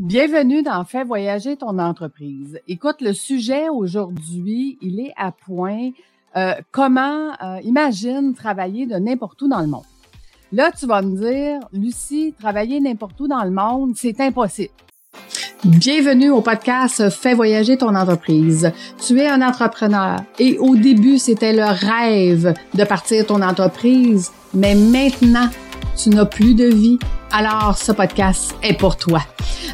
Bienvenue dans Fais voyager ton entreprise. Écoute, le sujet aujourd'hui, il est à point. Euh, comment, euh, imagine travailler de n'importe où dans le monde. Là, tu vas me dire, Lucie, travailler n'importe où dans le monde, c'est impossible. Bienvenue au podcast Fais voyager ton entreprise. Tu es un entrepreneur et au début, c'était le rêve de partir ton entreprise, mais maintenant, tu n'as plus de vie. Alors, ce podcast est pour toi.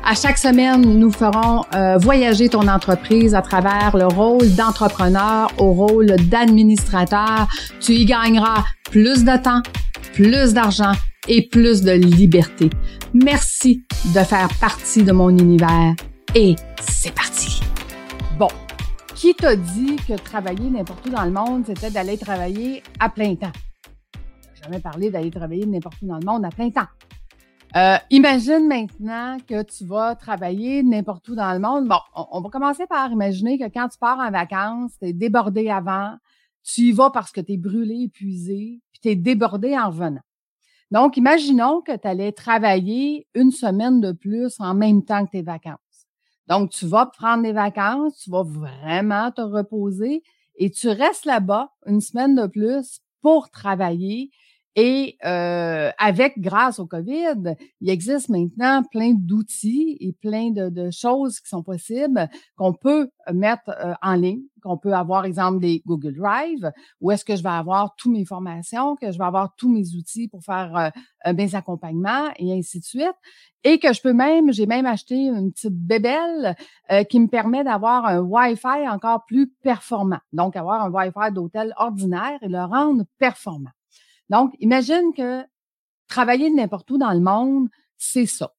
À chaque semaine, nous ferons euh, voyager ton entreprise à travers le rôle d'entrepreneur au rôle d'administrateur. Tu y gagneras plus de temps, plus d'argent et plus de liberté. Merci de faire partie de mon univers et c'est parti. Bon, qui t'a dit que travailler n'importe où dans le monde, c'était d'aller travailler à plein temps? Jamais parlé d'aller travailler n'importe où dans le monde à plein temps. Euh, imagine maintenant que tu vas travailler n'importe où dans le monde. Bon, on, va commencer par imaginer que quand tu pars en vacances, tu es débordé avant, tu y vas parce que tu es brûlé, épuisé, puis tu es débordé en revenant. Donc, imaginons que tu allais travailler une semaine de plus en même temps que tes vacances. Donc, tu vas prendre des vacances, tu vas vraiment te reposer et tu restes là-bas une semaine de plus pour travailler et euh, avec, grâce au COVID, il existe maintenant plein d'outils et plein de, de, choses qui sont possibles qu'on peut mettre euh, en ligne, qu'on peut avoir, exemple, des Google Drive, où est-ce que je vais avoir toutes mes formations, que je vais avoir tous mes outils pour faire euh, mes accompagnements et ainsi de suite. Et que je peux même, j'ai même acheté une petite bébelle euh, qui me permet d'avoir un Wi-Fi encore plus performant. Donc, avoir un Wi-Fi d'hôtel ordinaire et le rendre performant. Donc, imagine que travailler n'importe où dans le monde, c'est ça.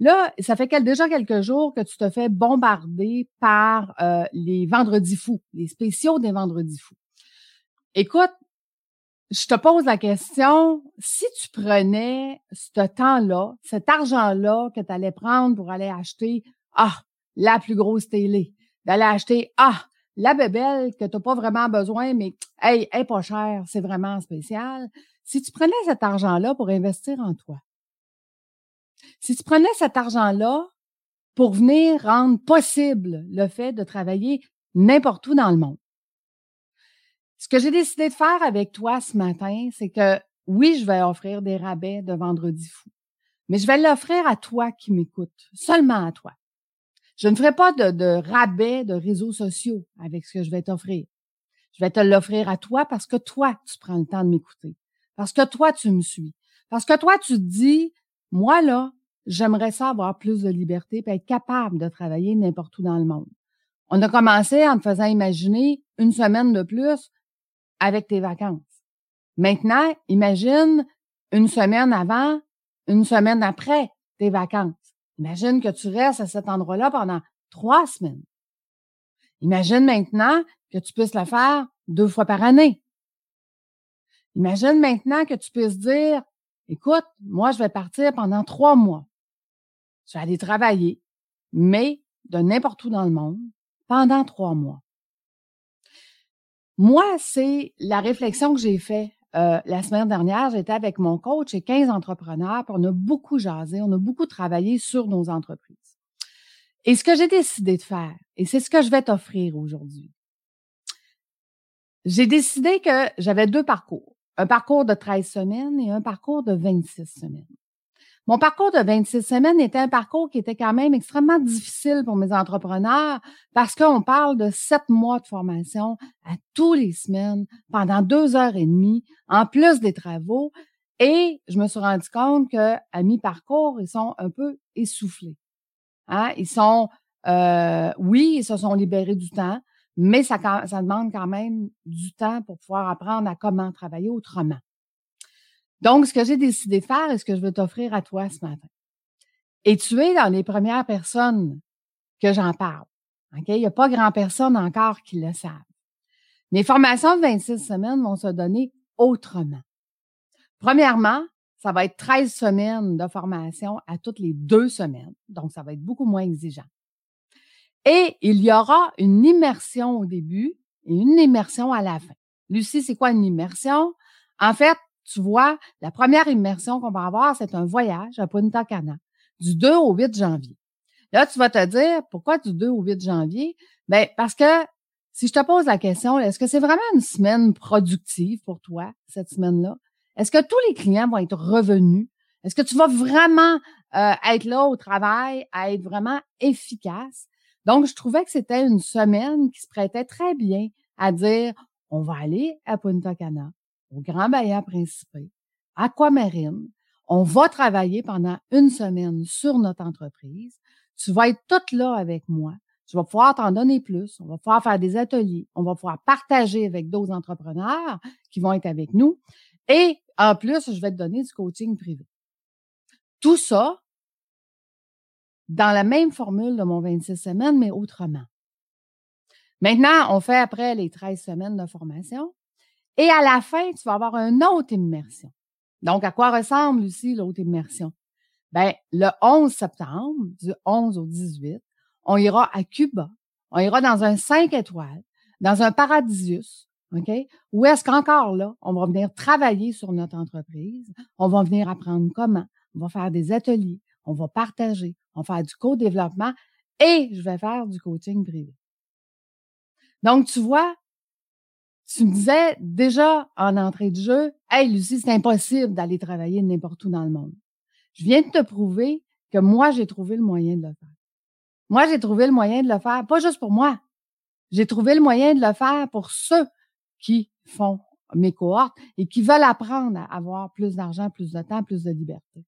Là, ça fait déjà quelques jours que tu te fais bombarder par euh, les vendredis fous, les spéciaux des vendredis fous. Écoute, je te pose la question, si tu prenais ce temps-là, cet argent-là que tu allais prendre pour aller acheter, ah, la plus grosse télé, d'aller acheter, ah, la bébelle que tu n'as pas vraiment besoin, mais hey, elle est pas chère, c'est vraiment spécial. Si tu prenais cet argent-là pour investir en toi, si tu prenais cet argent-là pour venir rendre possible le fait de travailler n'importe où dans le monde, ce que j'ai décidé de faire avec toi ce matin, c'est que oui, je vais offrir des rabais de vendredi fou, mais je vais l'offrir à toi qui m'écoutes, seulement à toi. Je ne ferai pas de rabais de réseaux sociaux avec ce que je vais t'offrir. Je vais te l'offrir à toi parce que toi, tu prends le temps de m'écouter. Parce que toi, tu me suis. Parce que toi, tu te dis, moi, là, j'aimerais ça avoir plus de liberté et être capable de travailler n'importe où dans le monde. On a commencé en te faisant imaginer une semaine de plus avec tes vacances. Maintenant, imagine une semaine avant, une semaine après tes vacances. Imagine que tu restes à cet endroit-là pendant trois semaines. Imagine maintenant que tu puisses le faire deux fois par année. Imagine maintenant que tu puisses dire, écoute, moi, je vais partir pendant trois mois. Je vais aller travailler, mais de n'importe où dans le monde, pendant trois mois. Moi, c'est la réflexion que j'ai faite euh, la semaine dernière, j'étais avec mon coach et 15 entrepreneurs, puis on a beaucoup jasé, on a beaucoup travaillé sur nos entreprises. Et ce que j'ai décidé de faire, et c'est ce que je vais t'offrir aujourd'hui, j'ai décidé que j'avais deux parcours, un parcours de 13 semaines et un parcours de 26 semaines. Mon parcours de 26 semaines était un parcours qui était quand même extrêmement difficile pour mes entrepreneurs parce qu'on parle de sept mois de formation à tous les semaines pendant deux heures et demie, en plus des travaux. Et je me suis rendu compte que à mi-parcours, ils sont un peu essoufflés. Hein? Ils sont, euh, oui, ils se sont libérés du temps, mais ça, demande quand même du temps pour pouvoir apprendre à comment travailler autrement. Donc, ce que j'ai décidé de faire et ce que je veux t'offrir à toi ce matin. Et tu es dans les premières personnes que j'en parle. OK? Il n'y a pas grand personne encore qui le savent. Mes formations de 26 semaines vont se donner autrement. Premièrement, ça va être 13 semaines de formation à toutes les deux semaines. Donc, ça va être beaucoup moins exigeant. Et il y aura une immersion au début et une immersion à la fin. Lucie, c'est quoi une immersion? En fait, tu vois, la première immersion qu'on va avoir, c'est un voyage à Punta Cana du 2 au 8 janvier. Là, tu vas te dire, pourquoi du 2 au 8 janvier? Ben, parce que si je te pose la question, est-ce que c'est vraiment une semaine productive pour toi, cette semaine-là? Est-ce que tous les clients vont être revenus? Est-ce que tu vas vraiment euh, être là au travail, à être vraiment efficace? Donc, je trouvais que c'était une semaine qui se prêtait très bien à dire, on va aller à Punta Cana, au Grand Bahia Principé, Aquamarine. On va travailler pendant une semaine sur notre entreprise. Tu vas être toute là avec moi. Tu vas pouvoir t'en donner plus. On va pouvoir faire des ateliers. On va pouvoir partager avec d'autres entrepreneurs qui vont être avec nous. Et en plus, je vais te donner du coaching privé. Tout ça dans la même formule de mon 26 semaines, mais autrement. Maintenant, on fait après les 13 semaines de formation. Et à la fin, tu vas avoir une autre immersion. Donc, à quoi ressemble, Lucie, l'autre immersion? Ben, le 11 septembre, du 11 au 18, on ira à Cuba. On ira dans un 5 étoiles, dans un paradisius, OK? Où est-ce qu'encore là, on va venir travailler sur notre entreprise, on va venir apprendre comment, on va faire des ateliers, on va partager, on va faire du co-développement et je vais faire du coaching privé. Donc, tu vois, tu me disais déjà en entrée de jeu, Hey, Lucie, c'est impossible d'aller travailler n'importe où dans le monde. Je viens de te prouver que moi, j'ai trouvé le moyen de le faire. Moi, j'ai trouvé le moyen de le faire, pas juste pour moi. J'ai trouvé le moyen de le faire pour ceux qui font mes cohortes et qui veulent apprendre à avoir plus d'argent, plus de temps, plus de liberté.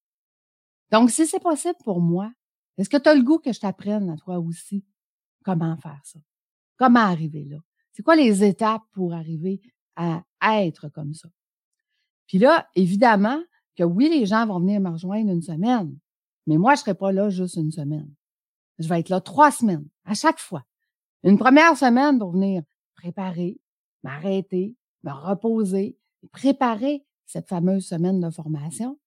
Donc, si c'est possible pour moi, est-ce que tu as le goût que je t'apprenne à toi aussi comment faire ça? Comment arriver là? C'est quoi les étapes pour arriver à être comme ça? Puis là, évidemment que oui, les gens vont venir me rejoindre une semaine, mais moi, je ne serai pas là juste une semaine. Je vais être là trois semaines, à chaque fois. Une première semaine pour venir préparer, m'arrêter, me reposer, préparer cette fameuse semaine de formation.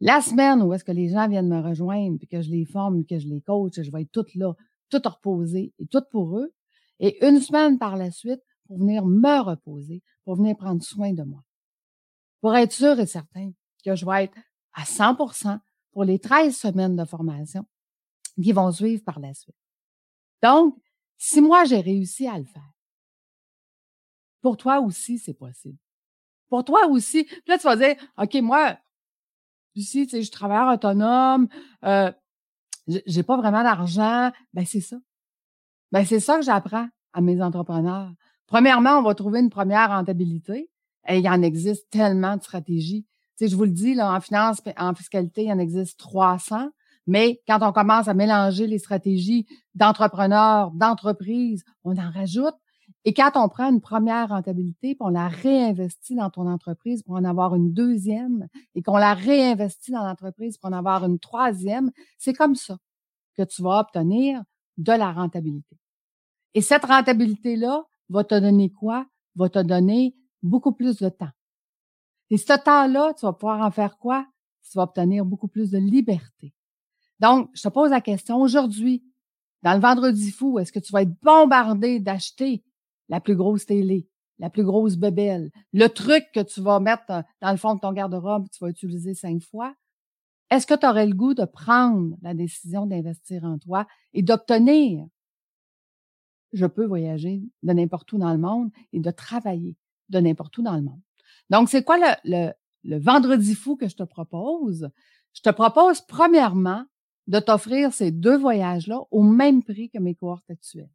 La semaine où est-ce que les gens viennent me rejoindre, puis que je les forme, que je les coach, je vais être toute là, toute reposée et toute pour eux et une semaine par la suite pour venir me reposer, pour venir prendre soin de moi. Pour être sûr et certain que je vais être à 100% pour les 13 semaines de formation qui vont suivre par la suite. Donc, si moi j'ai réussi à le faire, pour toi aussi, c'est possible. Pour toi aussi. Là, tu vas dire, OK, moi, je travaille autonome, euh, j'ai pas vraiment d'argent. Ben, c'est ça. Ben, c'est ça que j'apprends à mes entrepreneurs. Premièrement, on va trouver une première rentabilité. Et il y en existe tellement de stratégies. Tu sais, je vous le dis, là, en finance, en fiscalité, il en existe 300. Mais quand on commence à mélanger les stratégies d'entrepreneurs, d'entreprises, on en rajoute. Et quand on prend une première rentabilité, puis on la réinvestit dans ton entreprise pour en avoir une deuxième, et qu'on la réinvestit dans l'entreprise pour en avoir une troisième, c'est comme ça que tu vas obtenir de la rentabilité. Et cette rentabilité-là va te donner quoi? Va te donner beaucoup plus de temps. Et ce temps-là, tu vas pouvoir en faire quoi? Tu vas obtenir beaucoup plus de liberté. Donc, je te pose la question aujourd'hui, dans le vendredi fou, est-ce que tu vas être bombardé d'acheter la plus grosse télé, la plus grosse bébelle, le truc que tu vas mettre dans le fond de ton garde-robe, tu vas utiliser cinq fois? Est-ce que tu aurais le goût de prendre la décision d'investir en toi et d'obtenir, je peux voyager de n'importe où dans le monde et de travailler de n'importe où dans le monde. Donc, c'est quoi le, le, vendredi fou que je te propose? Je te propose premièrement de t'offrir ces deux voyages-là au même prix que mes cohortes actuelles.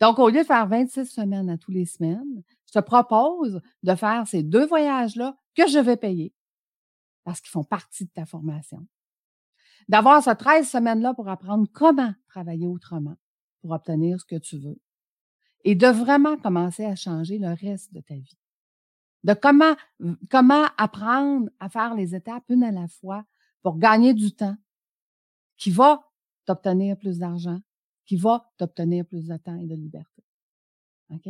Donc, au lieu de faire 26 semaines à tous les semaines, je te propose de faire ces deux voyages-là que je vais payer parce qu'ils font partie de ta formation. D'avoir ces 13 semaines-là pour apprendre comment travailler autrement pour obtenir ce que tu veux. Et de vraiment commencer à changer le reste de ta vie. De comment, comment apprendre à faire les étapes une à la fois pour gagner du temps qui va t'obtenir plus d'argent, qui va t'obtenir plus de temps et de liberté. OK?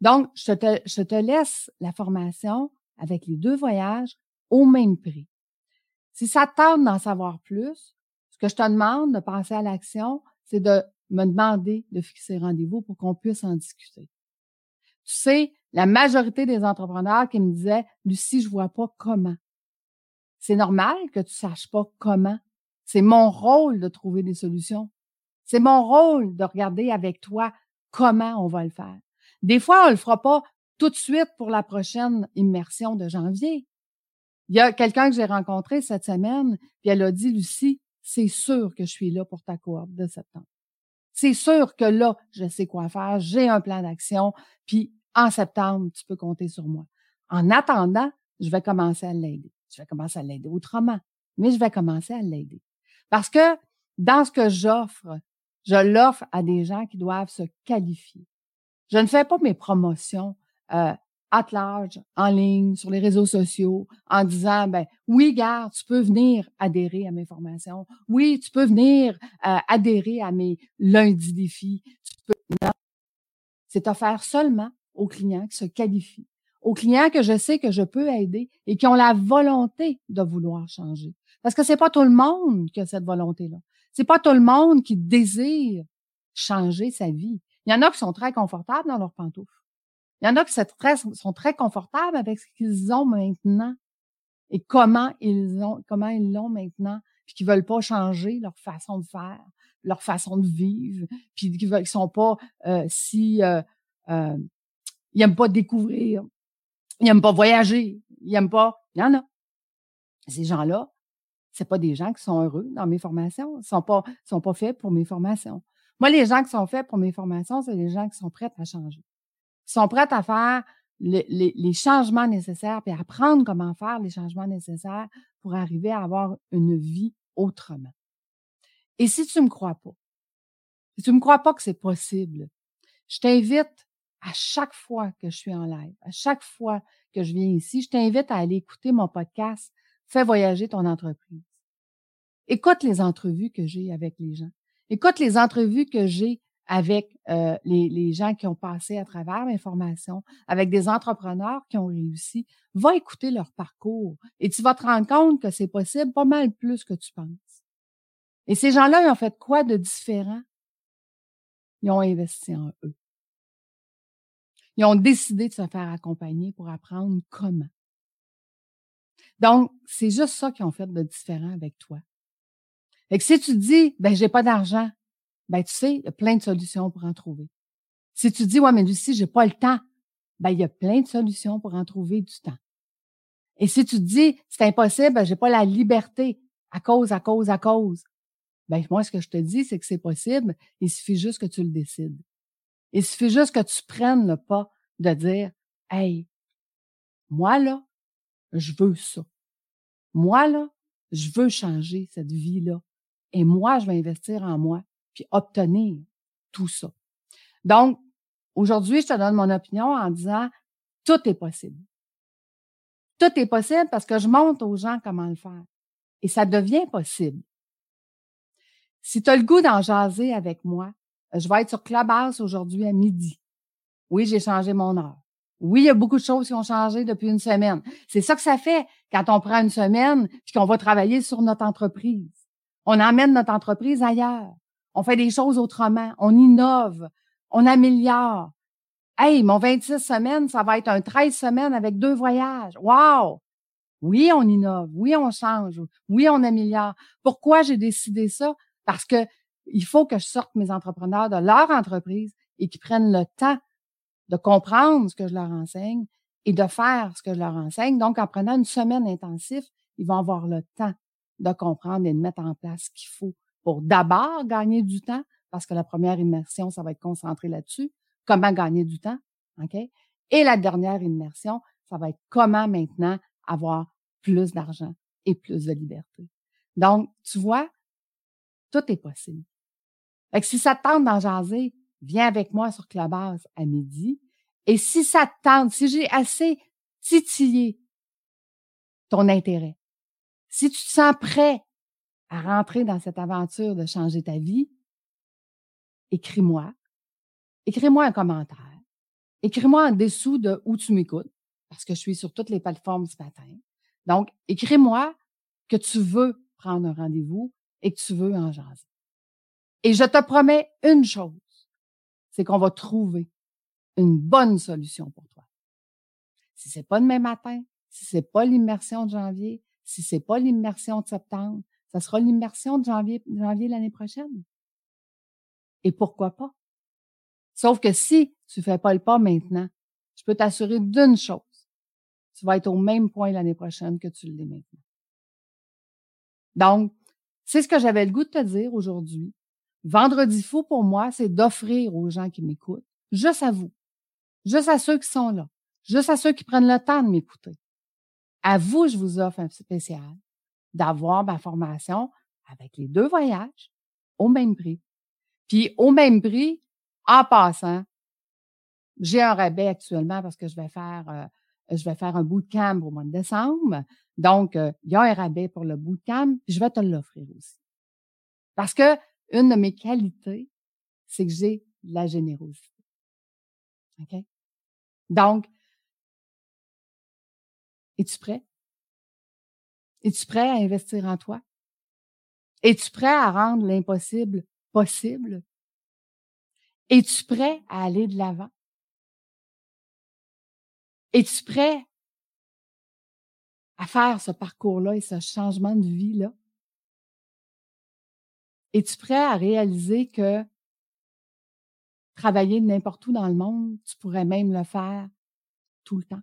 Donc, je te, je te laisse la formation avec les deux voyages au même prix. Si ça tente d'en savoir plus, ce que je te demande de passer à l'action, c'est de me demander de fixer rendez-vous pour qu'on puisse en discuter. Tu sais, la majorité des entrepreneurs qui me disaient, Lucie, je vois pas comment. C'est normal que tu saches pas comment. C'est mon rôle de trouver des solutions. C'est mon rôle de regarder avec toi comment on va le faire. Des fois, on le fera pas tout de suite pour la prochaine immersion de janvier. Il y a quelqu'un que j'ai rencontré cette semaine, puis elle a dit, Lucie, c'est sûr que je suis là pour ta cohorte de septembre. C'est sûr que là, je sais quoi faire, j'ai un plan d'action, puis en septembre, tu peux compter sur moi. En attendant, je vais commencer à l'aider. Je vais commencer à l'aider autrement, mais je vais commencer à l'aider. Parce que dans ce que j'offre, je l'offre à des gens qui doivent se qualifier. Je ne fais pas mes promotions euh, at large, en ligne, sur les réseaux sociaux, en disant, ben oui, garde, tu peux venir adhérer à mes formations. Oui, tu peux venir euh, adhérer à mes lundis défis. Tu. C'est offert seulement aux clients qui se qualifient, aux clients que je sais que je peux aider et qui ont la volonté de vouloir changer. Parce que c'est pas tout le monde qui a cette volonté-là. C'est pas tout le monde qui désire changer sa vie. Il y en a qui sont très confortables dans leurs pantoufles. Il y en a qui sont très, confortables avec ce qu'ils ont maintenant et comment ils ont, comment ils l'ont maintenant, puis qui veulent pas changer leur façon de faire, leur façon de vivre, puis qui veulent, sont pas euh, si euh, euh, ils aiment pas découvrir, ils aiment pas voyager, ils aiment pas. Il y en a. Ces gens-là, c'est pas des gens qui sont heureux dans mes formations, ils sont pas, sont pas faits pour mes formations. Moi, les gens qui sont faits pour mes formations, c'est les gens qui sont prêts à changer sont prêtes à faire les, changements nécessaires, puis à apprendre comment faire les changements nécessaires pour arriver à avoir une vie autrement. Et si tu me crois pas, si tu me crois pas que c'est possible, je t'invite à chaque fois que je suis en live, à chaque fois que je viens ici, je t'invite à aller écouter mon podcast Fais voyager ton entreprise. Écoute les entrevues que j'ai avec les gens. Écoute les entrevues que j'ai avec euh, les, les, gens qui ont passé à travers l'information, avec des entrepreneurs qui ont réussi. Va écouter leur parcours et tu vas te rendre compte que c'est possible pas mal plus que tu penses. Et ces gens-là, ils ont fait quoi de différent? Ils ont investi en eux. Ils ont décidé de se faire accompagner pour apprendre comment. Donc, c'est juste ça qu'ils ont fait de différent avec toi. Et que si tu dis, ben, j'ai pas d'argent, ben tu sais, il y a plein de solutions pour en trouver. Si tu dis, ouais, mais Lucie, j'ai pas le temps, ben il y a plein de solutions pour en trouver du temps. Et si tu dis, c'est impossible, ben, j'ai pas la liberté à cause, à cause, à cause, ben moi, ce que je te dis, c'est que c'est possible. Il suffit juste que tu le décides. Il suffit juste que tu prennes le pas de dire, hey, moi là, je veux ça. Moi là, je veux changer cette vie-là. Et moi, je vais investir en moi puis obtenir tout ça. Donc, aujourd'hui, je te donne mon opinion en disant, tout est possible. Tout est possible parce que je montre aux gens comment le faire. Et ça devient possible. Si tu as le goût d'en jaser avec moi, je vais être sur Clubhouse aujourd'hui à midi. Oui, j'ai changé mon heure. Oui, il y a beaucoup de choses qui ont changé depuis une semaine. C'est ça que ça fait quand on prend une semaine puis qu'on va travailler sur notre entreprise. On emmène notre entreprise ailleurs on fait des choses autrement, on innove, on améliore. Hey, mon 26 semaines, ça va être un 13 semaines avec deux voyages. Wow! Oui, on innove, oui, on change, oui, on améliore. Pourquoi j'ai décidé ça? Parce que il faut que je sorte mes entrepreneurs de leur entreprise et qu'ils prennent le temps de comprendre ce que je leur enseigne et de faire ce que je leur enseigne. Donc, en prenant une semaine intensive, ils vont avoir le temps de comprendre et de mettre en place ce qu'il faut pour d'abord gagner du temps, parce que la première immersion, ça va être concentré là-dessus, comment gagner du temps, OK? Et la dernière immersion, ça va être comment maintenant avoir plus d'argent et plus de liberté. Donc, tu vois, tout est possible. Fait si ça te tente d'en jaser, viens avec moi sur Clubhouse à midi. Et si ça te tente, si j'ai assez titillé ton intérêt, si tu te sens prêt à rentrer dans cette aventure de changer ta vie, écris-moi. Écris-moi un commentaire. Écris-moi en dessous de où tu m'écoutes, parce que je suis sur toutes les plateformes ce matin. Donc, écris-moi que tu veux prendre un rendez-vous et que tu veux en jaser. Et je te promets une chose, c'est qu'on va trouver une bonne solution pour toi. Si c'est pas demain matin, si c'est pas l'immersion de janvier, si c'est pas l'immersion de septembre, ça sera l'immersion de janvier, janvier l'année prochaine. Et pourquoi pas? Sauf que si tu fais pas le pas maintenant, je peux t'assurer d'une chose. Tu vas être au même point l'année prochaine que tu l'es maintenant. Donc, c'est ce que j'avais le goût de te dire aujourd'hui. Vendredi fou pour moi, c'est d'offrir aux gens qui m'écoutent, juste à vous, juste à ceux qui sont là, juste à ceux qui prennent le temps de m'écouter. À vous, je vous offre un spécial d'avoir ma formation avec les deux voyages au même prix. Puis au même prix, en passant, j'ai un rabais actuellement parce que je vais faire euh, je vais faire un bootcamp au mois de décembre. Donc, euh, il y a un rabais pour le bootcamp, puis je vais te l'offrir aussi. Parce que une de mes qualités, c'est que j'ai la générosité. OK? Donc, es-tu prêt? Es-tu prêt à investir en toi? Es-tu prêt à rendre l'impossible possible? Es-tu prêt à aller de l'avant? Es-tu prêt à faire ce parcours-là et ce changement de vie-là? Es-tu prêt à réaliser que travailler n'importe où dans le monde, tu pourrais même le faire tout le temps?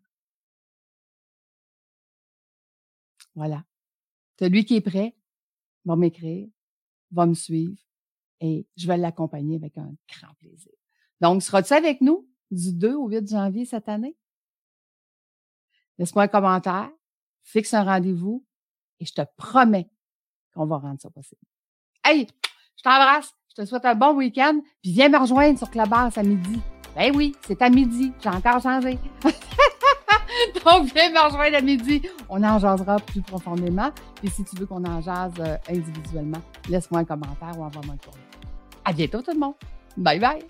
Voilà. Celui qui est prêt va m'écrire, va me suivre et je vais l'accompagner avec un grand plaisir. Donc, seras-tu avec nous du 2 au 8 janvier cette année? Laisse-moi un commentaire, fixe un rendez-vous et je te promets qu'on va rendre ça possible. Hey, je t'embrasse, je te souhaite un bon week-end, puis viens me rejoindre sur Clubhouse à midi. Ben oui, c'est à midi, j'ai encore changé. Donc, viens me rejoindre à midi. On en jasera plus profondément. Et si tu veux qu'on en jase euh, individuellement, laisse-moi un commentaire ou envoie-moi un courrier. À bientôt tout le monde. Bye bye.